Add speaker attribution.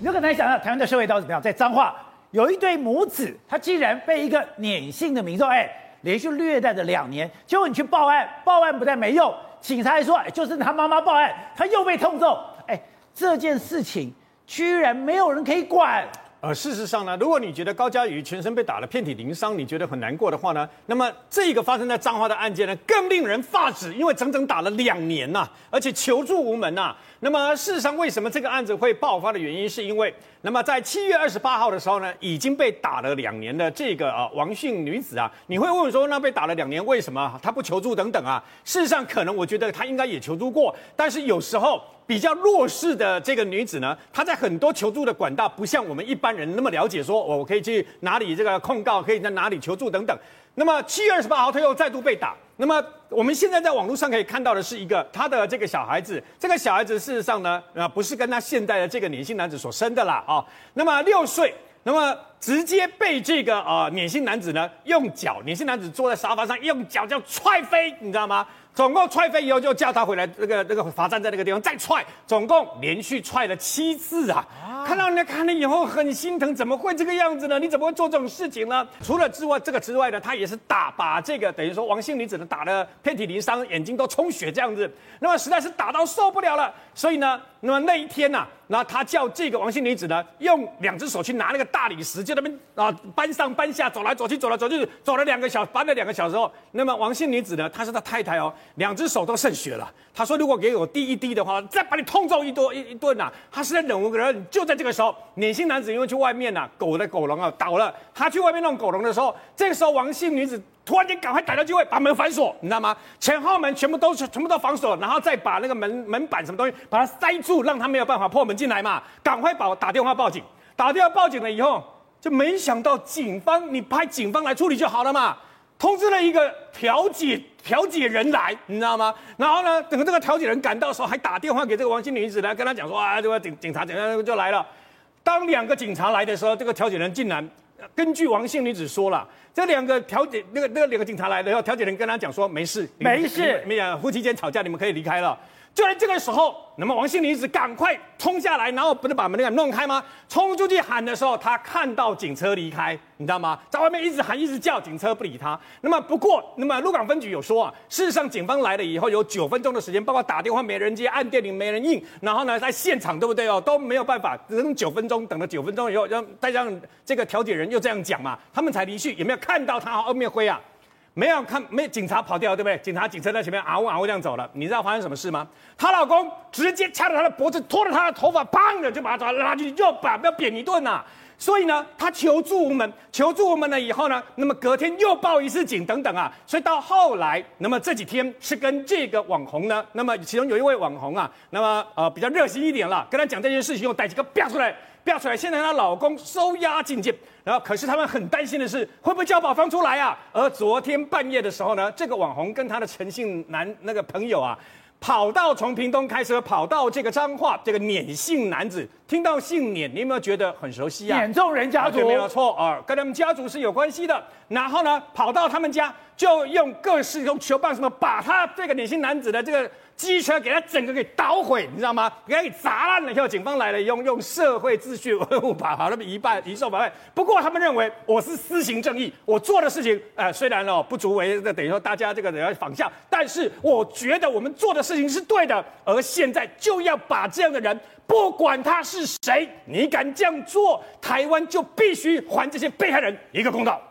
Speaker 1: 你就很难想到台湾的社会到底怎么样？在彰化有一对母子，他竟然被一个粘性的民众哎，连续虐待了两年。结果你去报案，报案不但没用，警察还说哎，就是他妈妈报案，他又被痛揍。哎，这件事情居然没有人可以管。
Speaker 2: 而，事实上呢，如果你觉得高嘉瑜全身被打得遍体鳞伤，你觉得很难过的话呢，那么这个发生在彰化的案件呢，更令人发指，因为整整打了两年呐、而且求助无门呐、那么事实上，为什么这个案子会爆发的原因，是因为那么在七月二十八号的时候呢，已经被打了两年的这个啊王姓女子啊，你会问说，那被打了两年，为什么她不求助等等啊？事实上，可能我觉得她应该也求助过，但是有时候。比较弱势的这个女子呢，她在很多求助的管道不像我们一般人那么了解，说我可以去哪里这个控告，可以在哪里求助等等。那么七月二十八号，他又再度被打。那么我们现在在网络上可以看到的是一个他的这个小孩子，这个小孩子事实上呢，啊不是跟他现在的这个年轻男子所生的啦啊。那么六岁，那么直接被这个呃年轻男子呢用脚，年轻男子坐在沙发上用脚就踹飞，你知道吗？总共踹飞以后，就叫他回来，那个那个罚站在那个地方再踹，总共连续踹了七次啊！啊看到人家看了以后很心疼，怎么会这个样子呢？你怎么会做这种事情呢？除了之外，这个之外呢，他也是打把这个等于说王姓女子呢打得遍体鳞伤，眼睛都充血这样子，那么实在是打到受不了了，所以呢，那么那一天呐、啊，那他叫这个王姓女子呢，用两只手去拿那个大理石，就那边啊搬上搬下，走来走去，走来走去，走了两个小搬了两个小时后，那么王姓女子呢，她是他太太哦。两只手都渗血了。他说：“如果给我滴一滴的话，再把你痛揍一顿一一顿呐。”他是在忍无可忍。就在这个时候，年轻男子因为去外面呐、狗的狗笼啊倒了。他去外面弄狗笼的时候，这个时候王姓女子突然间赶快逮到机会把门反锁，你知道吗？前后门全部都是全部都反锁，然后再把那个门门板什么东西把它塞住，让他没有办法破门进来嘛。赶快把打电话报警，打电话报警了以后，就没想到警方你派警方来处理就好了嘛。通知了一个调解调解人来，你知道吗？然后呢，等这个调解人赶到的时候，还打电话给这个王姓女子来跟他讲说啊，这个警警察怎样就来了。当两个警察来的时候，这个调解人竟然根据王姓女子说了，这两个调解那个那个两个警察来了以后，调解人跟他讲说没事，
Speaker 1: 没事，
Speaker 2: 没有夫妻间吵架，你们可以离开了。就在这个时候，那么王姓女子赶快冲下来，然后不是把门给弄开吗？冲出去喊的时候，他看到警车离开，你知道吗？在外面一直喊，一直叫，警车不理他。那么不过，那么鹿港分局有说啊，事实上警方来了以后有九分钟的时间，包括打电话没人接，按电铃没人应，然后呢在现场对不对哦都没有办法，只能九分钟，等了九分钟以后，让再让这个调解人又这样讲嘛，他们才离去，有没有看到他后面挥啊？没有看，没警察跑掉，对不对？警察警车在前面嗷呜啊呜这样走了。你知道发生什么事吗？她老公直接掐着她的脖子，拖着她的头发，砰的就把她拉进去，又把要扁一顿呐。所以呢，他求助无门，求助无门了以后呢，那么隔天又报一次警等等啊。所以到后来，那么这几天是跟这个网红呢，那么其中有一位网红啊，那么呃比较热心一点了，跟他讲这件事情，又带几个飙出来。调出来，现在她老公收押进监，然后可是他们很担心的是，会不会交保放出来啊？而昨天半夜的时候呢，这个网红跟他的陈姓男那个朋友啊，跑到从屏东开车跑到这个彰化，这个碾姓男子，听到姓碾，你有没有觉得很熟悉啊？
Speaker 1: 碾众人家族，
Speaker 2: 没有错啊，跟他们家族是有关系的。然后呢，跑到他们家，就用各式用球棒什么，把他这个年轻男子的这个。机车给他整个给捣毁，你知道吗？给他给砸烂了以后，警方来了，用用社会秩序维护法，好，那么一半移送法办。不过他们认为我是私行正义，我做的事情，呃，虽然哦不足为等于说大家这个人要仿效，但是我觉得我们做的事情是对的。而现在就要把这样的人，不管他是谁，你敢这样做，台湾就必须还这些被害人一个公道。